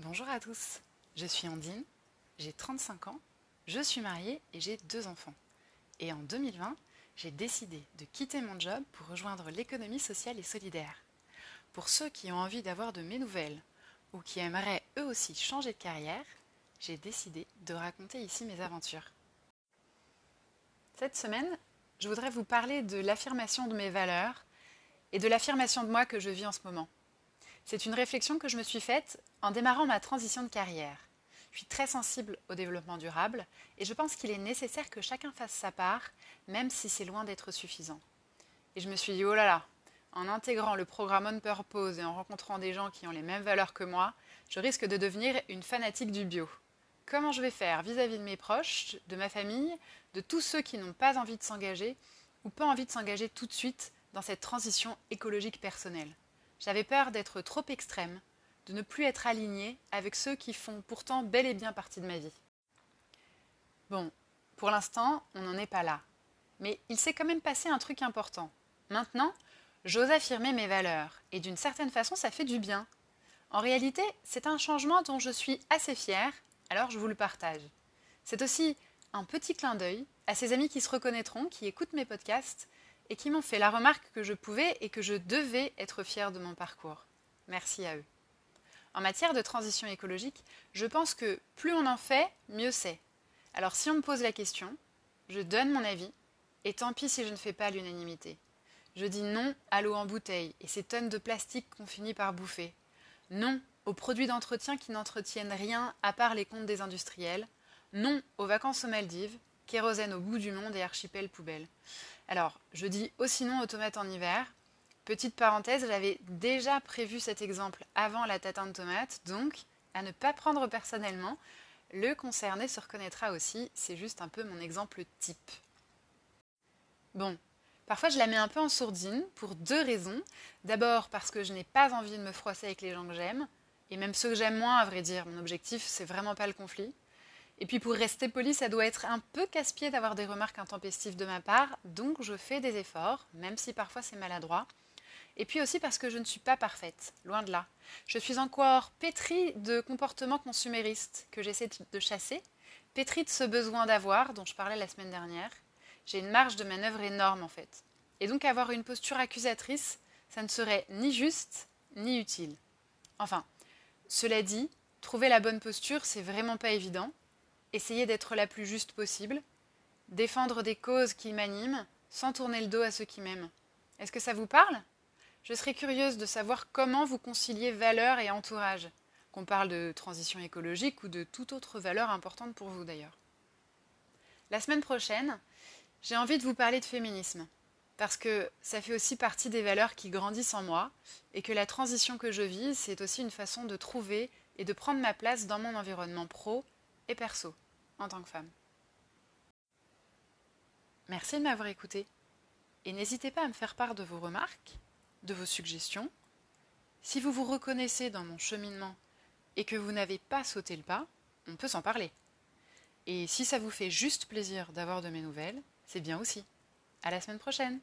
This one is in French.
Bonjour à tous, je suis Andine, j'ai 35 ans, je suis mariée et j'ai deux enfants. Et en 2020, j'ai décidé de quitter mon job pour rejoindre l'économie sociale et solidaire. Pour ceux qui ont envie d'avoir de mes nouvelles ou qui aimeraient eux aussi changer de carrière, j'ai décidé de raconter ici mes aventures. Cette semaine, je voudrais vous parler de l'affirmation de mes valeurs et de l'affirmation de moi que je vis en ce moment. C'est une réflexion que je me suis faite en démarrant ma transition de carrière. Je suis très sensible au développement durable et je pense qu'il est nécessaire que chacun fasse sa part, même si c'est loin d'être suffisant. Et je me suis dit, oh là là, en intégrant le programme On Purpose et en rencontrant des gens qui ont les mêmes valeurs que moi, je risque de devenir une fanatique du bio. Comment je vais faire vis-à-vis -vis de mes proches, de ma famille, de tous ceux qui n'ont pas envie de s'engager ou pas envie de s'engager tout de suite dans cette transition écologique personnelle? J'avais peur d'être trop extrême, de ne plus être alignée avec ceux qui font pourtant bel et bien partie de ma vie. Bon, pour l'instant, on n'en est pas là. Mais il s'est quand même passé un truc important. Maintenant, j'ose affirmer mes valeurs, et d'une certaine façon, ça fait du bien. En réalité, c'est un changement dont je suis assez fière, alors je vous le partage. C'est aussi un petit clin d'œil à ces amis qui se reconnaîtront, qui écoutent mes podcasts et qui m'ont fait la remarque que je pouvais et que je devais être fière de mon parcours. Merci à eux. En matière de transition écologique, je pense que plus on en fait, mieux c'est. Alors si on me pose la question, je donne mon avis, et tant pis si je ne fais pas l'unanimité. Je dis non à l'eau en bouteille et ces tonnes de plastique qu'on finit par bouffer. Non aux produits d'entretien qui n'entretiennent rien à part les comptes des industriels. Non aux vacances aux Maldives, kérosène au bout du monde et archipel poubelle. Alors, je dis aussi non aux tomates en hiver. Petite parenthèse, j'avais déjà prévu cet exemple avant la tatin de tomate, donc à ne pas prendre personnellement. Le concerné se reconnaîtra aussi, c'est juste un peu mon exemple type. Bon, parfois je la mets un peu en sourdine pour deux raisons. D'abord parce que je n'ai pas envie de me froisser avec les gens que j'aime, et même ceux que j'aime moins, à vrai dire. Mon objectif, c'est vraiment pas le conflit. Et puis pour rester poli, ça doit être un peu casse-pied d'avoir des remarques intempestives de ma part, donc je fais des efforts, même si parfois c'est maladroit. Et puis aussi parce que je ne suis pas parfaite, loin de là. Je suis encore pétrie de comportements consuméristes que j'essaie de chasser, pétrie de ce besoin d'avoir dont je parlais la semaine dernière. J'ai une marge de manœuvre énorme en fait. Et donc avoir une posture accusatrice, ça ne serait ni juste ni utile. Enfin, cela dit, trouver la bonne posture, c'est vraiment pas évident, essayer d'être la plus juste possible, défendre des causes qui m'animent sans tourner le dos à ceux qui m'aiment. Est-ce que ça vous parle? Je serais curieuse de savoir comment vous conciliez valeur et entourage, qu'on parle de transition écologique ou de toute autre valeur importante pour vous d'ailleurs. La semaine prochaine, j'ai envie de vous parler de féminisme, parce que ça fait aussi partie des valeurs qui grandissent en moi, et que la transition que je vis, c'est aussi une façon de trouver et de prendre ma place dans mon environnement pro et perso en tant que femme. Merci de m'avoir écouté et n'hésitez pas à me faire part de vos remarques, de vos suggestions. Si vous vous reconnaissez dans mon cheminement et que vous n'avez pas sauté le pas, on peut s'en parler. Et si ça vous fait juste plaisir d'avoir de mes nouvelles, c'est bien aussi. À la semaine prochaine!